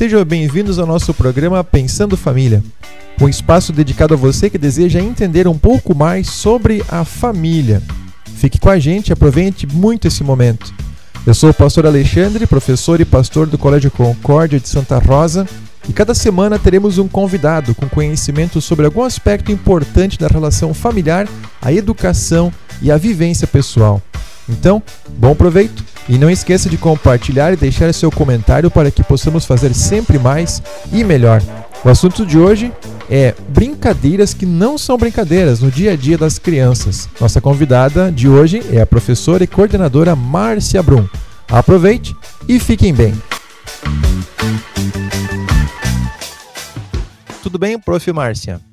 Sejam bem-vindos ao nosso programa Pensando Família, um espaço dedicado a você que deseja entender um pouco mais sobre a família. Fique com a gente aproveite muito esse momento. Eu sou o pastor Alexandre, professor e pastor do Colégio Concórdia de Santa Rosa, e cada semana teremos um convidado com conhecimento sobre algum aspecto importante da relação familiar, a educação e a vivência pessoal. Então, bom proveito e não esqueça de compartilhar e deixar seu comentário para que possamos fazer sempre mais e melhor. O assunto de hoje é brincadeiras que não são brincadeiras no dia a dia das crianças. Nossa convidada de hoje é a professora e coordenadora Márcia Brum. Aproveite e fiquem bem. Tudo bem, prof. Márcia?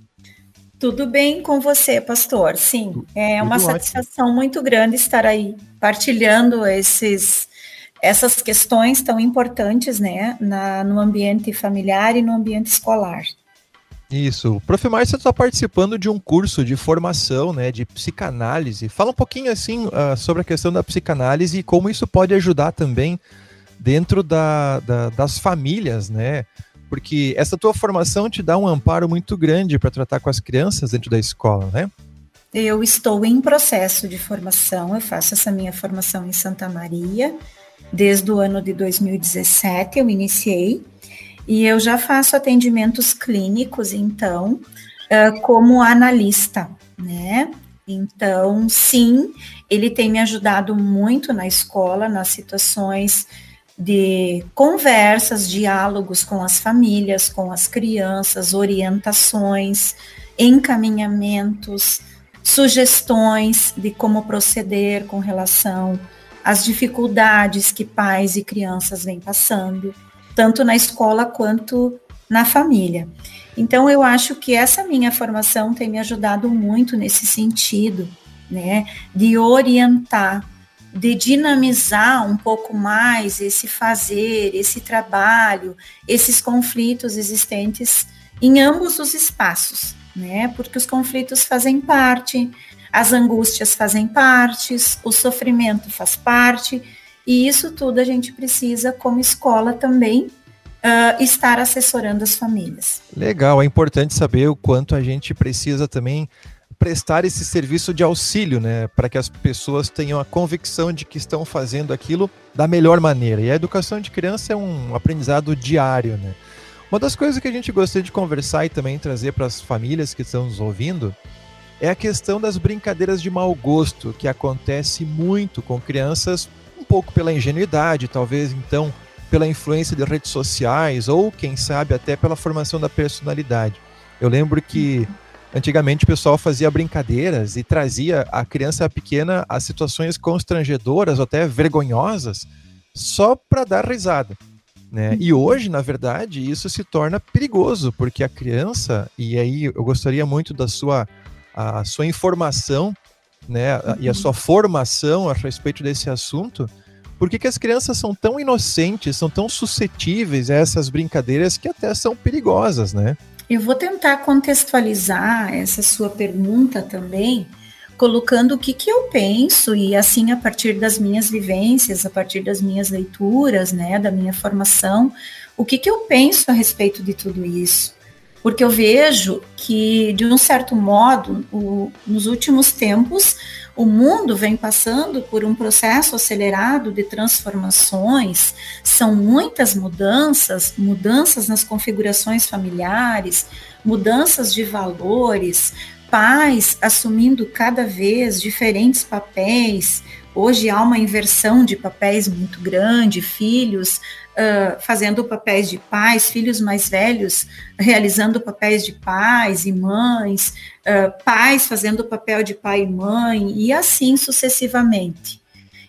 Tudo bem com você, pastor? Sim, é uma satisfação ótimo. muito grande estar aí partilhando esses, essas questões tão importantes, né, na, no ambiente familiar e no ambiente escolar. Isso. Prof. Márcia está participando de um curso de formação, né, de psicanálise. Fala um pouquinho assim uh, sobre a questão da psicanálise e como isso pode ajudar também dentro da, da, das famílias, né? Porque essa tua formação te dá um amparo muito grande para tratar com as crianças dentro da escola, né? Eu estou em processo de formação, eu faço essa minha formação em Santa Maria, desde o ano de 2017 eu iniciei, e eu já faço atendimentos clínicos, então, como analista, né? Então, sim, ele tem me ajudado muito na escola, nas situações de conversas, diálogos com as famílias, com as crianças, orientações, encaminhamentos, sugestões de como proceder com relação às dificuldades que pais e crianças vêm passando, tanto na escola quanto na família. Então, eu acho que essa minha formação tem me ajudado muito nesse sentido, né, de orientar de dinamizar um pouco mais esse fazer, esse trabalho, esses conflitos existentes em ambos os espaços, né? Porque os conflitos fazem parte, as angústias fazem parte, o sofrimento faz parte, e isso tudo a gente precisa, como escola também, uh, estar assessorando as famílias. Legal, é importante saber o quanto a gente precisa também prestar esse serviço de auxílio, né, para que as pessoas tenham a convicção de que estão fazendo aquilo da melhor maneira. E a educação de criança é um aprendizado diário, né? Uma das coisas que a gente gostaria de conversar e também trazer para as famílias que estão nos ouvindo é a questão das brincadeiras de mau gosto, que acontece muito com crianças, um pouco pela ingenuidade, talvez então pela influência de redes sociais ou quem sabe até pela formação da personalidade. Eu lembro que Antigamente o pessoal fazia brincadeiras e trazia a criança pequena a situações constrangedoras ou até vergonhosas só para dar risada. Né? E hoje, na verdade, isso se torna perigoso, porque a criança, e aí eu gostaria muito da sua, a sua informação né, e a sua formação a respeito desse assunto, por que, que as crianças são tão inocentes, são tão suscetíveis a essas brincadeiras que até são perigosas, né? Eu vou tentar contextualizar essa sua pergunta também, colocando o que, que eu penso, e assim, a partir das minhas vivências, a partir das minhas leituras, né, da minha formação, o que, que eu penso a respeito de tudo isso. Porque eu vejo que, de um certo modo, o, nos últimos tempos, o mundo vem passando por um processo acelerado de transformações, são muitas mudanças, mudanças nas configurações familiares, mudanças de valores, pais assumindo cada vez diferentes papéis. Hoje há uma inversão de papéis muito grande, filhos uh, fazendo papéis de pais, filhos mais velhos realizando papéis de pais e mães, uh, pais fazendo o papel de pai e mãe, e assim sucessivamente.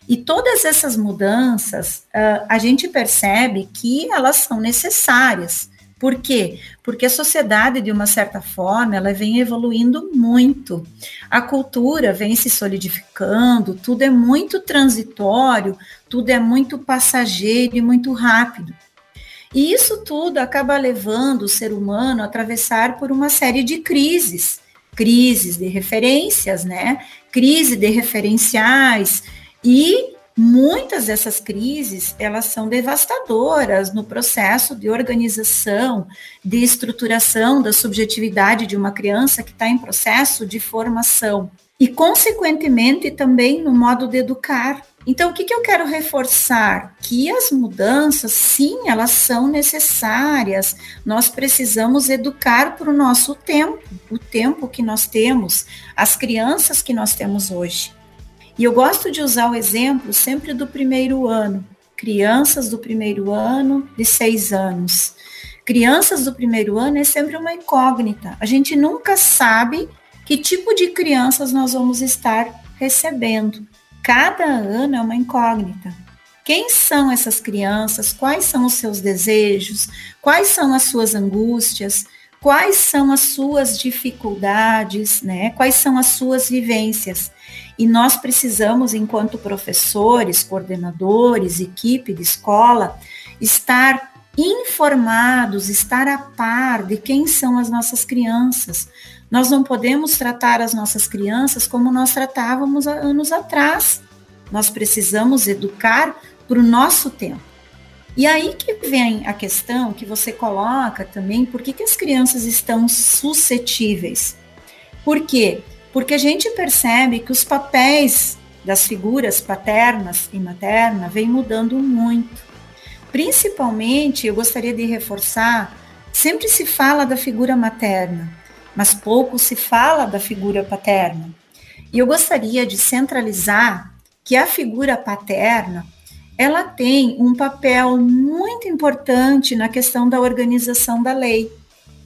E todas essas mudanças, uh, a gente percebe que elas são necessárias por quê? Porque a sociedade, de uma certa forma, ela vem evoluindo muito. A cultura vem se solidificando, tudo é muito transitório, tudo é muito passageiro e muito rápido. E isso tudo acaba levando o ser humano a atravessar por uma série de crises, crises de referências, né? Crise de referenciais e Muitas dessas crises, elas são devastadoras no processo de organização, de estruturação da subjetividade de uma criança que está em processo de formação. E, consequentemente, também no modo de educar. Então, o que, que eu quero reforçar? Que as mudanças, sim, elas são necessárias. Nós precisamos educar para o nosso tempo, o tempo que nós temos, as crianças que nós temos hoje. E eu gosto de usar o exemplo sempre do primeiro ano. Crianças do primeiro ano, de seis anos. Crianças do primeiro ano é sempre uma incógnita. A gente nunca sabe que tipo de crianças nós vamos estar recebendo. Cada ano é uma incógnita. Quem são essas crianças? Quais são os seus desejos? Quais são as suas angústias? Quais são as suas dificuldades, né? Quais são as suas vivências? E nós precisamos, enquanto professores, coordenadores, equipe de escola, estar informados, estar a par de quem são as nossas crianças. Nós não podemos tratar as nossas crianças como nós tratávamos há anos atrás. Nós precisamos educar para o nosso tempo. E aí que vem a questão que você coloca também, por que, que as crianças estão suscetíveis? Por quê? Porque a gente percebe que os papéis das figuras paternas e materna vêm mudando muito. Principalmente, eu gostaria de reforçar, sempre se fala da figura materna, mas pouco se fala da figura paterna. E eu gostaria de centralizar que a figura paterna, ela tem um papel muito importante na questão da organização da lei,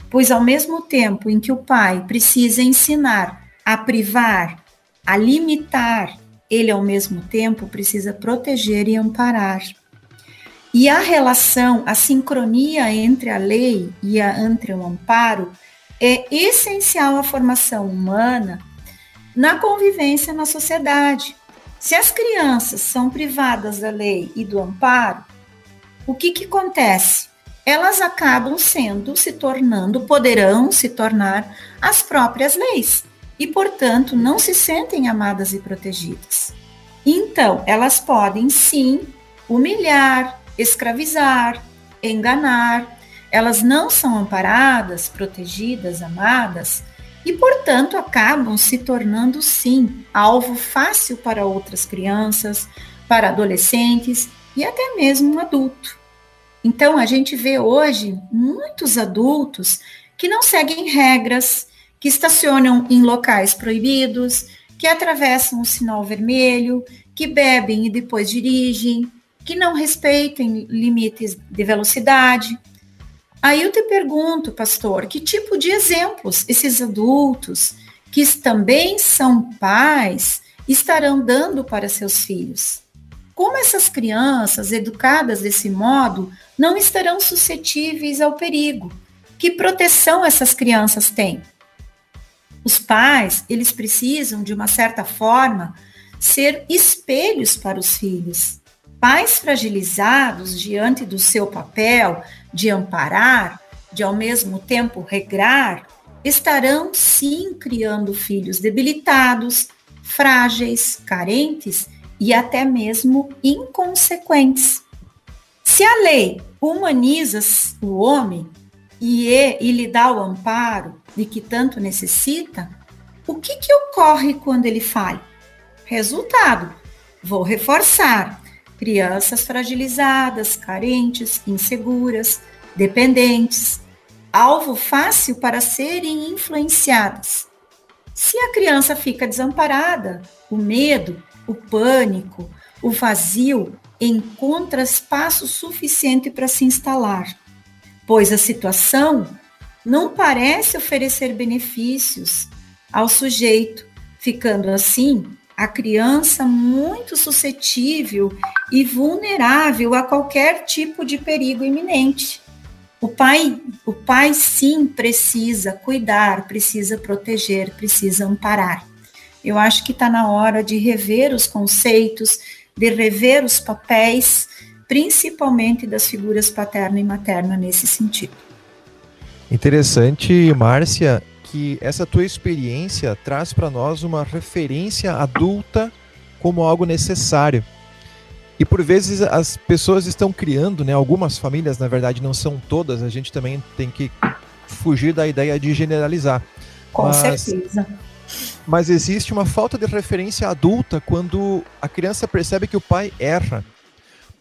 pois ao mesmo tempo em que o pai precisa ensinar a privar, a limitar, ele ao mesmo tempo precisa proteger e amparar. E a relação, a sincronia entre a lei e a, entre o amparo é essencial à formação humana na convivência na sociedade. Se as crianças são privadas da lei e do amparo, o que, que acontece? Elas acabam sendo, se tornando, poderão se tornar as próprias leis e, portanto, não se sentem amadas e protegidas. Então, elas podem sim humilhar, escravizar, enganar, elas não são amparadas, protegidas, amadas e, portanto, acabam se tornando sim alvo fácil para outras crianças, para adolescentes e até mesmo um adulto. Então, a gente vê hoje muitos adultos que não seguem regras, que estacionam em locais proibidos, que atravessam o sinal vermelho, que bebem e depois dirigem, que não respeitem limites de velocidade. Aí eu te pergunto, pastor, que tipo de exemplos esses adultos, que também são pais, estarão dando para seus filhos? Como essas crianças, educadas desse modo, não estarão suscetíveis ao perigo? Que proteção essas crianças têm? Os pais, eles precisam, de uma certa forma, ser espelhos para os filhos. Pais fragilizados diante do seu papel de amparar, de ao mesmo tempo regrar, estarão sim criando filhos debilitados, frágeis, carentes e até mesmo inconsequentes. Se a lei humaniza o homem e, e lhe dá o amparo, de que tanto necessita, o que, que ocorre quando ele falha? Resultado: vou reforçar. Crianças fragilizadas, carentes, inseguras, dependentes, alvo fácil para serem influenciadas. Se a criança fica desamparada, o medo, o pânico, o vazio encontra espaço suficiente para se instalar, pois a situação não parece oferecer benefícios ao sujeito, ficando assim a criança muito suscetível e vulnerável a qualquer tipo de perigo iminente. O pai, o pai sim precisa cuidar, precisa proteger, precisa amparar. Eu acho que está na hora de rever os conceitos, de rever os papéis, principalmente das figuras paterna e materna nesse sentido. Interessante, Márcia, que essa tua experiência traz para nós uma referência adulta como algo necessário. E por vezes as pessoas estão criando, né? Algumas famílias, na verdade, não são todas, a gente também tem que fugir da ideia de generalizar. Com mas, certeza. Mas existe uma falta de referência adulta quando a criança percebe que o pai erra.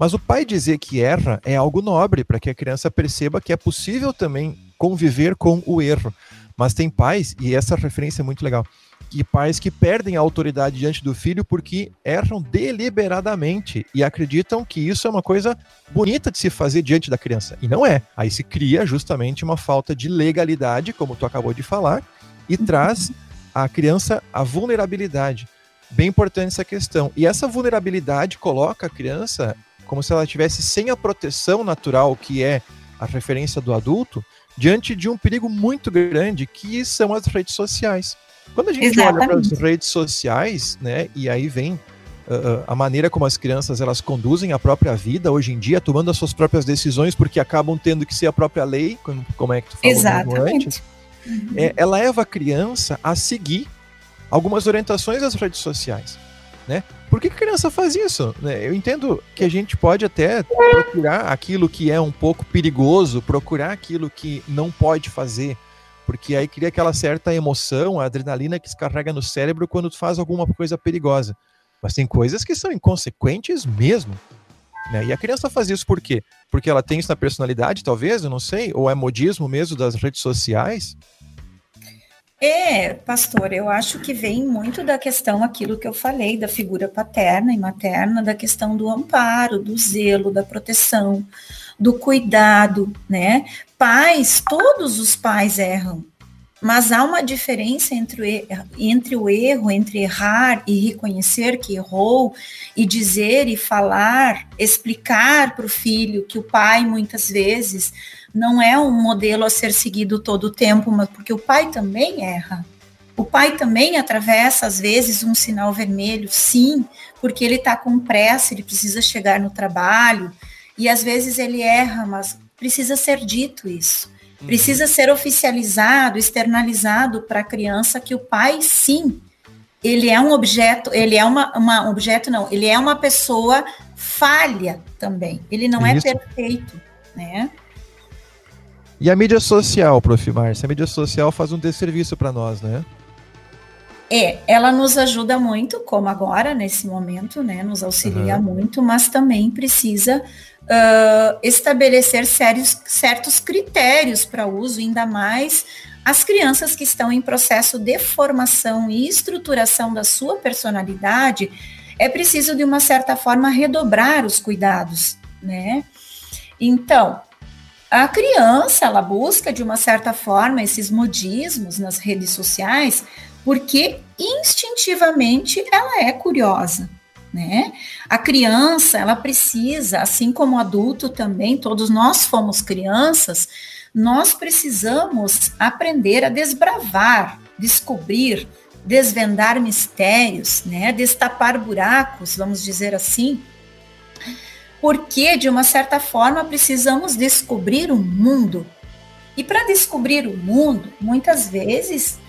Mas o pai dizer que erra é algo nobre para que a criança perceba que é possível também conviver com o erro. Mas tem pais, e essa referência é muito legal, que pais que perdem a autoridade diante do filho porque erram deliberadamente e acreditam que isso é uma coisa bonita de se fazer diante da criança. E não é. Aí se cria justamente uma falta de legalidade, como tu acabou de falar, e traz a criança a vulnerabilidade. Bem importante essa questão. E essa vulnerabilidade coloca a criança como se ela estivesse sem a proteção natural que é a referência do adulto, diante de um perigo muito grande que são as redes sociais. Quando a gente Exatamente. olha para as redes sociais, né, e aí vem uh, a maneira como as crianças elas conduzem a própria vida hoje em dia, tomando as suas próprias decisões, porque acabam tendo que ser a própria lei, como, como é que tu falou Exatamente. antes, uhum. é, ela leva a criança a seguir algumas orientações das redes sociais. Né? Que a criança faz isso? Né? Eu entendo que a gente pode até procurar aquilo que é um pouco perigoso, procurar aquilo que não pode fazer, porque aí cria aquela certa emoção, a adrenalina que se carrega no cérebro quando tu faz alguma coisa perigosa. Mas tem coisas que são inconsequentes mesmo. Né? E a criança faz isso por quê? Porque ela tem isso na personalidade, talvez, eu não sei, ou é modismo mesmo das redes sociais. É, pastor, eu acho que vem muito da questão aquilo que eu falei, da figura paterna e materna, da questão do amparo, do zelo, da proteção, do cuidado, né? Pais, todos os pais erram, mas há uma diferença entre entre o erro, entre errar e reconhecer que errou, e dizer e falar, explicar para o filho que o pai muitas vezes não é um modelo a ser seguido todo o tempo, mas porque o pai também erra. O pai também atravessa, às vezes, um sinal vermelho, sim, porque ele está com pressa, ele precisa chegar no trabalho, e às vezes ele erra, mas precisa ser dito isso. Uhum. Precisa ser oficializado, externalizado para a criança que o pai, sim, ele é um objeto, ele é uma, uma objeto, não, ele é uma pessoa falha também. Ele não é isso. é perfeito, né? E a mídia social, Prof. Márcia, a mídia social faz um desserviço para nós, né? É, ela nos ajuda muito, como agora, nesse momento, né? Nos auxilia uhum. muito, mas também precisa uh, estabelecer sérios, certos critérios para uso, ainda mais as crianças que estão em processo de formação e estruturação da sua personalidade, é preciso, de uma certa forma, redobrar os cuidados, né? Então, a criança, ela busca, de uma certa forma, esses modismos nas redes sociais, porque instintivamente ela é curiosa, né? A criança, ela precisa, assim como o adulto também, todos nós fomos crianças, nós precisamos aprender a desbravar, descobrir, desvendar mistérios, né? Destapar buracos, vamos dizer assim. Porque, de uma certa forma, precisamos descobrir o mundo. E para descobrir o mundo, muitas vezes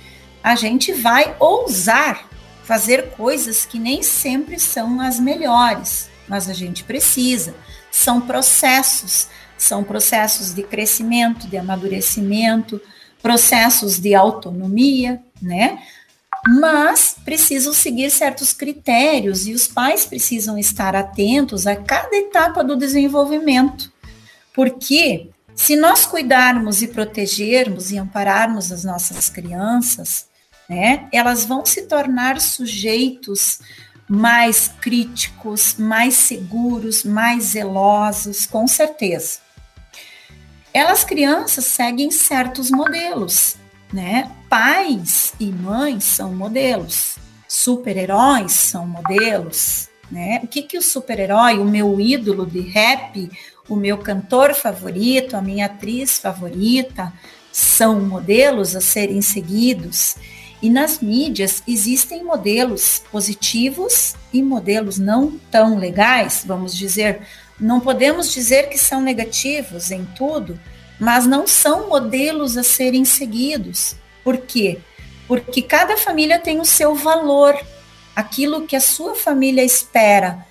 a gente vai ousar fazer coisas que nem sempre são as melhores, mas a gente precisa. São processos, são processos de crescimento, de amadurecimento, processos de autonomia, né? Mas precisam seguir certos critérios e os pais precisam estar atentos a cada etapa do desenvolvimento. Porque se nós cuidarmos e protegermos e ampararmos as nossas crianças, né, elas vão se tornar sujeitos mais críticos, mais seguros, mais zelosos, com certeza. Elas crianças seguem certos modelos, né? Pais e mães são modelos, super-heróis são modelos, né? O que que o super-herói, o meu ídolo de rap, o meu cantor favorito, a minha atriz favorita, são modelos a serem seguidos. E nas mídias existem modelos positivos e modelos não tão legais, vamos dizer. Não podemos dizer que são negativos em tudo, mas não são modelos a serem seguidos. Por quê? Porque cada família tem o seu valor, aquilo que a sua família espera.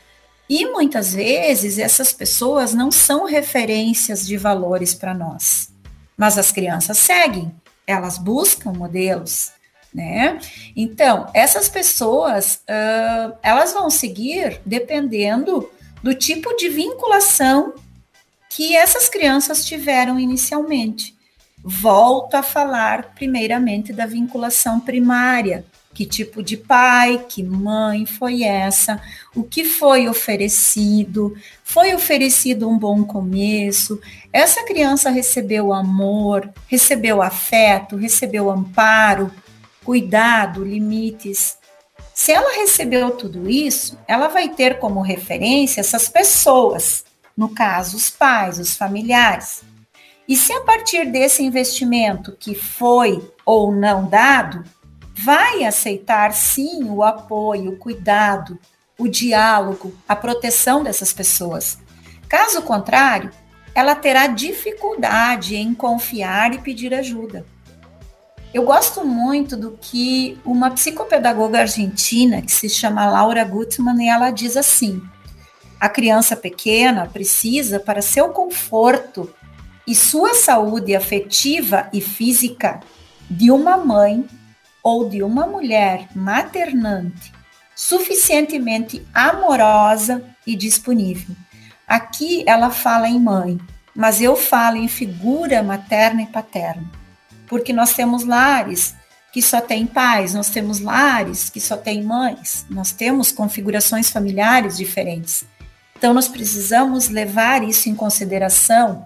E muitas vezes essas pessoas não são referências de valores para nós, mas as crianças seguem, elas buscam modelos, né? Então, essas pessoas, uh, elas vão seguir dependendo do tipo de vinculação que essas crianças tiveram inicialmente. Volto a falar primeiramente da vinculação primária. Que tipo de pai, que mãe foi essa? O que foi oferecido? Foi oferecido um bom começo? Essa criança recebeu amor, recebeu afeto, recebeu amparo, cuidado, limites. Se ela recebeu tudo isso, ela vai ter como referência essas pessoas, no caso, os pais, os familiares. E se a partir desse investimento que foi ou não dado, vai aceitar sim o apoio, o cuidado, o diálogo, a proteção dessas pessoas. Caso contrário, ela terá dificuldade em confiar e pedir ajuda. Eu gosto muito do que uma psicopedagoga argentina, que se chama Laura Gutman, e ela diz assim: a criança pequena precisa, para seu conforto e sua saúde afetiva e física, de uma mãe ou de uma mulher maternante suficientemente amorosa e disponível. Aqui ela fala em mãe, mas eu falo em figura materna e paterna porque nós temos lares que só tem pais, nós temos lares que só tem mães, nós temos configurações familiares diferentes. Então, nós precisamos levar isso em consideração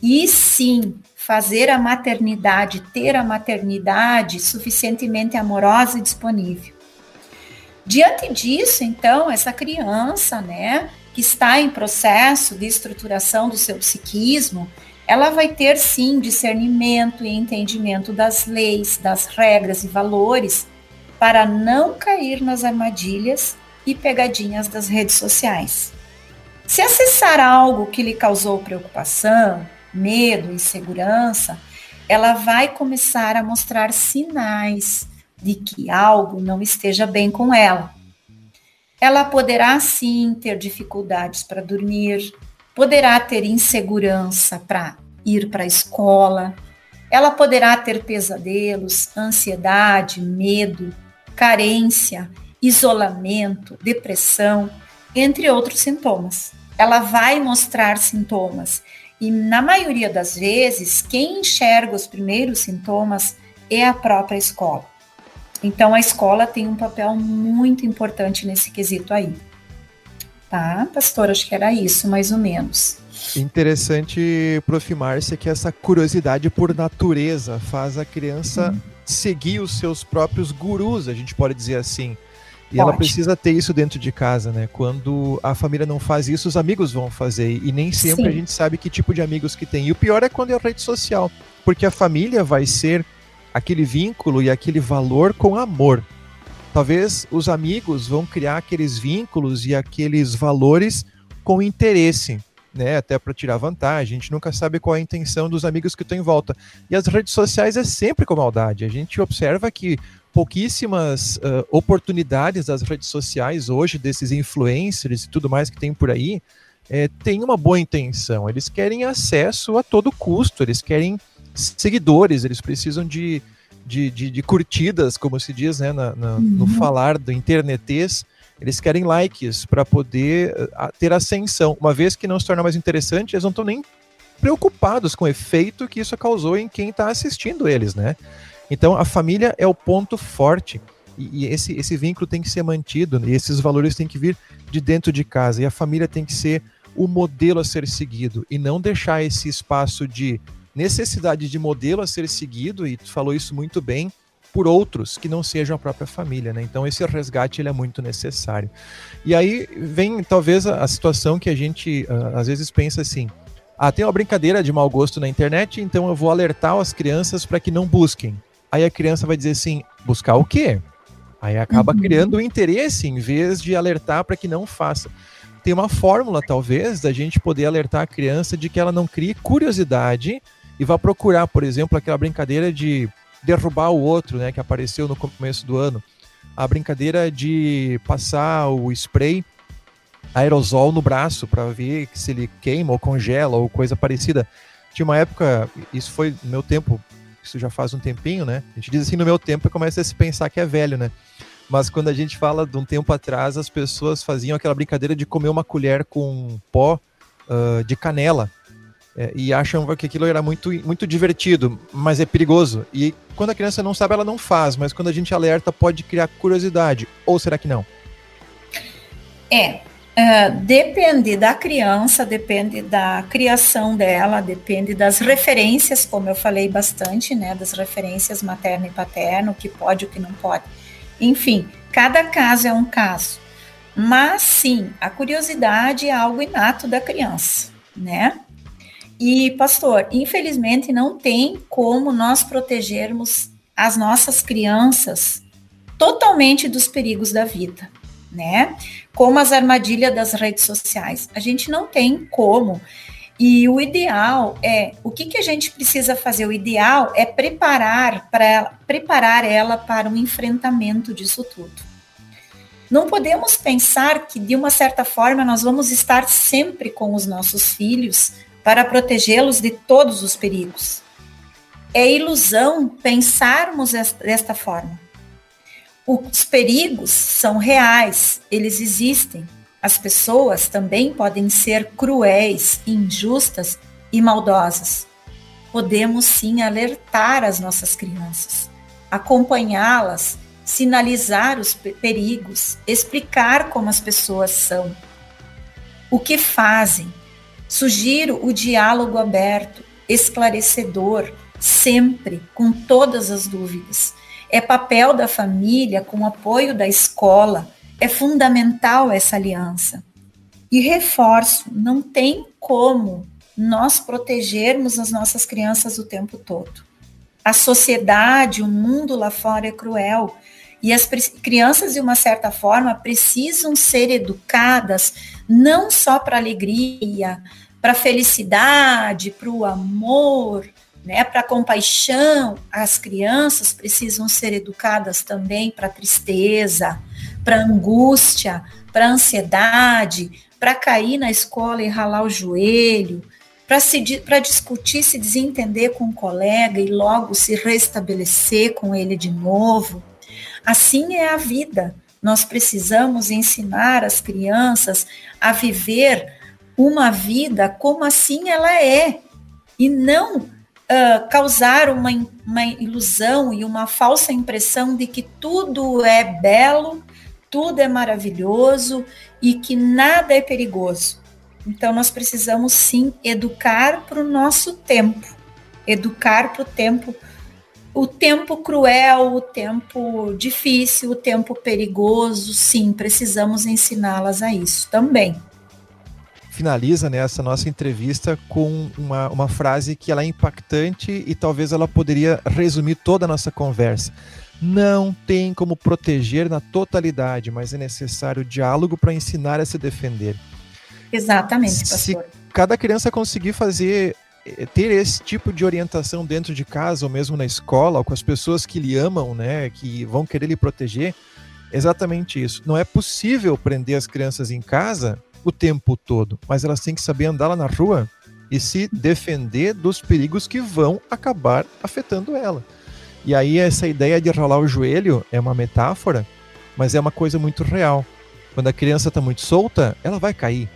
e sim fazer a maternidade, ter a maternidade suficientemente amorosa e disponível. Diante disso, então, essa criança, né, que está em processo de estruturação do seu psiquismo, ela vai ter sim discernimento e entendimento das leis, das regras e valores para não cair nas armadilhas e pegadinhas das redes sociais. Se acessar algo que lhe causou preocupação, medo, insegurança, ela vai começar a mostrar sinais de que algo não esteja bem com ela. Ela poderá sim ter dificuldades para dormir, poderá ter insegurança para ir para a escola, ela poderá ter pesadelos, ansiedade, medo, carência, isolamento, depressão, entre outros sintomas. Ela vai mostrar sintomas e, na maioria das vezes, quem enxerga os primeiros sintomas é a própria escola. Então, a escola tem um papel muito importante nesse quesito aí. Tá, pastor? Acho que era isso, mais ou menos. Interessante, Prof. Márcia, que essa curiosidade por natureza faz a criança uhum. seguir os seus próprios gurus, a gente pode dizer assim. E pode. ela precisa ter isso dentro de casa, né? Quando a família não faz isso, os amigos vão fazer. E nem sempre Sim. a gente sabe que tipo de amigos que tem. E o pior é quando é a rede social, porque a família vai ser aquele vínculo e aquele valor com amor. Talvez os amigos vão criar aqueles vínculos e aqueles valores com interesse, né? Até para tirar vantagem. A gente nunca sabe qual é a intenção dos amigos que estão em volta. E as redes sociais é sempre com maldade. A gente observa que pouquíssimas uh, oportunidades das redes sociais hoje, desses influencers e tudo mais que tem por aí, é, tem uma boa intenção. Eles querem acesso a todo custo, eles querem seguidores, eles precisam de de, de, de curtidas, como se diz né, na, na, uhum. no falar do internetês, eles querem likes para poder uh, ter ascensão. Uma vez que não se torna mais interessante, eles não estão nem preocupados com o efeito que isso causou em quem está assistindo eles, né? Então a família é o ponto forte e, esse, esse vínculo tem que ser mantido e esses valores têm que vir de dentro de casa e a família tem que ser o modelo a ser seguido e não deixar esse espaço de necessidade de modelo a ser seguido, e tu falou isso muito bem, por outros que não sejam a própria família, né? Então esse resgate ele é muito necessário. E aí vem talvez a, a situação que a gente uh, às vezes pensa assim: ah, tem uma brincadeira de mau gosto na internet, então eu vou alertar as crianças para que não busquem. Aí a criança vai dizer assim: buscar o quê? Aí acaba uhum. criando interesse em vez de alertar para que não faça. Tem uma fórmula, talvez, da gente poder alertar a criança de que ela não crie curiosidade e vá procurar, por exemplo, aquela brincadeira de derrubar o outro, né, que apareceu no começo do ano. A brincadeira de passar o spray aerosol no braço para ver se ele queima ou congela ou coisa parecida. Tinha uma época, isso foi no meu tempo, isso já faz um tempinho, né? A gente diz assim no meu tempo começa a se pensar que é velho, né? Mas quando a gente fala de um tempo atrás, as pessoas faziam aquela brincadeira de comer uma colher com pó uh, de canela. É, e acham que aquilo era muito, muito divertido, mas é perigoso. E quando a criança não sabe, ela não faz, mas quando a gente alerta, pode criar curiosidade. Ou será que não? É, Uh, depende da criança, depende da criação dela, depende das referências, como eu falei bastante, né? Das referências materno e paterno, o que pode, o que não pode. Enfim, cada caso é um caso. Mas sim, a curiosidade é algo inato da criança, né? E, pastor, infelizmente não tem como nós protegermos as nossas crianças totalmente dos perigos da vida né? Como as armadilhas das redes sociais. A gente não tem como. E o ideal é, o que, que a gente precisa fazer? O ideal é preparar para preparar ela para o um enfrentamento disso tudo. Não podemos pensar que de uma certa forma nós vamos estar sempre com os nossos filhos para protegê-los de todos os perigos. É ilusão pensarmos desta forma. Os perigos são reais, eles existem. As pessoas também podem ser cruéis, injustas e maldosas. Podemos sim alertar as nossas crianças, acompanhá-las, sinalizar os perigos, explicar como as pessoas são, o que fazem. Sugiro o diálogo aberto, esclarecedor, sempre, com todas as dúvidas é papel da família, com apoio da escola, é fundamental essa aliança. E reforço, não tem como nós protegermos as nossas crianças o tempo todo. A sociedade, o mundo lá fora é cruel. E as crianças, de uma certa forma, precisam ser educadas não só para alegria, para felicidade, para o amor, né, para compaixão, as crianças precisam ser educadas também para tristeza, para angústia, para ansiedade, para cair na escola e ralar o joelho, para discutir, se desentender com um colega e logo se restabelecer com ele de novo. Assim é a vida. Nós precisamos ensinar as crianças a viver uma vida como assim ela é, e não uh, causar uma, uma ilusão e uma falsa impressão de que tudo é belo, tudo é maravilhoso e que nada é perigoso. Então, nós precisamos sim educar para o nosso tempo, educar para o tempo, o tempo cruel, o tempo difícil, o tempo perigoso, sim, precisamos ensiná-las a isso também finaliza né, essa nossa entrevista com uma, uma frase que ela é impactante e talvez ela poderia resumir toda a nossa conversa. Não tem como proteger na totalidade, mas é necessário diálogo para ensinar a se defender. Exatamente, pastor. Se cada criança conseguir fazer eh, ter esse tipo de orientação dentro de casa ou mesmo na escola, ou com as pessoas que lhe amam, né, que vão querer lhe proteger, exatamente isso. Não é possível prender as crianças em casa o tempo todo, mas elas têm que saber andar lá na rua e se defender dos perigos que vão acabar afetando ela. E aí essa ideia de rolar o joelho é uma metáfora, mas é uma coisa muito real. Quando a criança está muito solta, ela vai cair.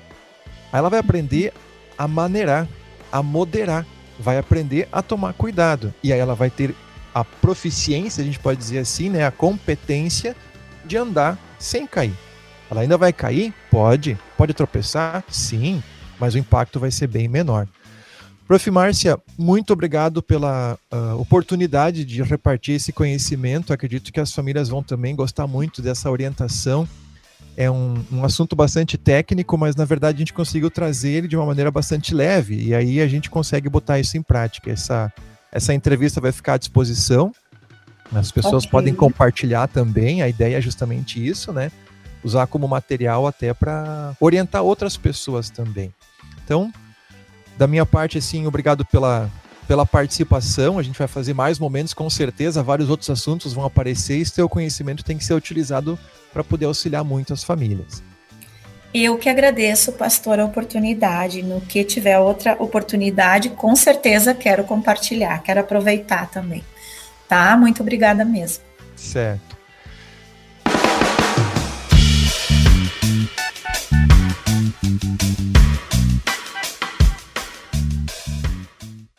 Aí ela vai aprender a maneirar, a moderar, vai aprender a tomar cuidado. E aí ela vai ter a proficiência, a gente pode dizer assim, né, a competência de andar sem cair. Ela ainda vai cair? Pode. Pode tropeçar? Sim, mas o impacto vai ser bem menor. Prof. Márcia, muito obrigado pela uh, oportunidade de repartir esse conhecimento. Acredito que as famílias vão também gostar muito dessa orientação. É um, um assunto bastante técnico, mas na verdade a gente conseguiu trazer ele de uma maneira bastante leve e aí a gente consegue botar isso em prática. Essa, essa entrevista vai ficar à disposição. As pessoas okay. podem compartilhar também. A ideia é justamente isso, né? Usar como material até para orientar outras pessoas também. Então, da minha parte, assim, obrigado pela, pela participação. A gente vai fazer mais momentos, com certeza. Vários outros assuntos vão aparecer e seu conhecimento tem que ser utilizado para poder auxiliar muito as famílias. Eu que agradeço, pastor, a oportunidade. No que tiver outra oportunidade, com certeza quero compartilhar, quero aproveitar também. Tá? Muito obrigada mesmo. Certo.